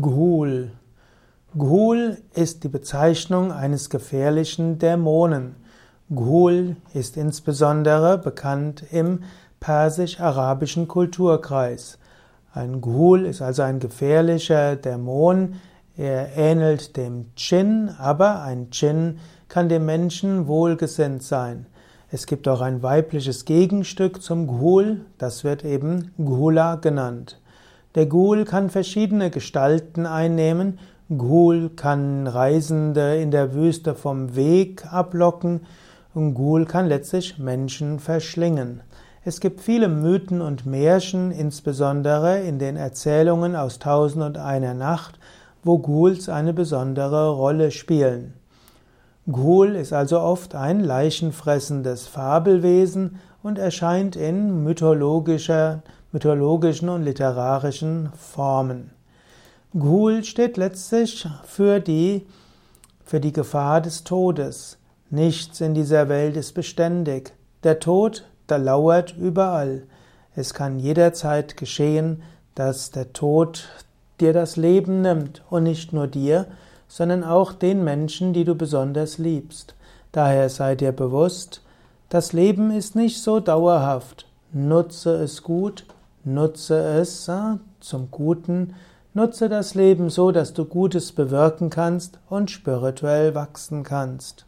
Ghul. Ghul ist die Bezeichnung eines gefährlichen Dämonen. Ghul ist insbesondere bekannt im persisch-arabischen Kulturkreis. Ein Ghul ist also ein gefährlicher Dämon. Er ähnelt dem Djinn, aber ein Djinn kann dem Menschen wohlgesinnt sein. Es gibt auch ein weibliches Gegenstück zum Ghul, das wird eben Ghula genannt. Der Ghul kann verschiedene Gestalten einnehmen. Ghul kann Reisende in der Wüste vom Weg ablocken und Ghul kann letztlich Menschen verschlingen. Es gibt viele Mythen und Märchen, insbesondere in den Erzählungen aus Tausend und einer Nacht, wo Ghouls eine besondere Rolle spielen. Ghul ist also oft ein leichenfressendes Fabelwesen und erscheint in mythologischer mythologischen und literarischen Formen. Ghul steht letztlich für die, für die Gefahr des Todes. Nichts in dieser Welt ist beständig. Der Tod, der lauert überall. Es kann jederzeit geschehen, dass der Tod dir das Leben nimmt und nicht nur dir, sondern auch den Menschen, die du besonders liebst. Daher sei dir bewusst, das Leben ist nicht so dauerhaft. Nutze es gut Nutze es zum Guten, nutze das Leben so, dass du Gutes bewirken kannst und spirituell wachsen kannst.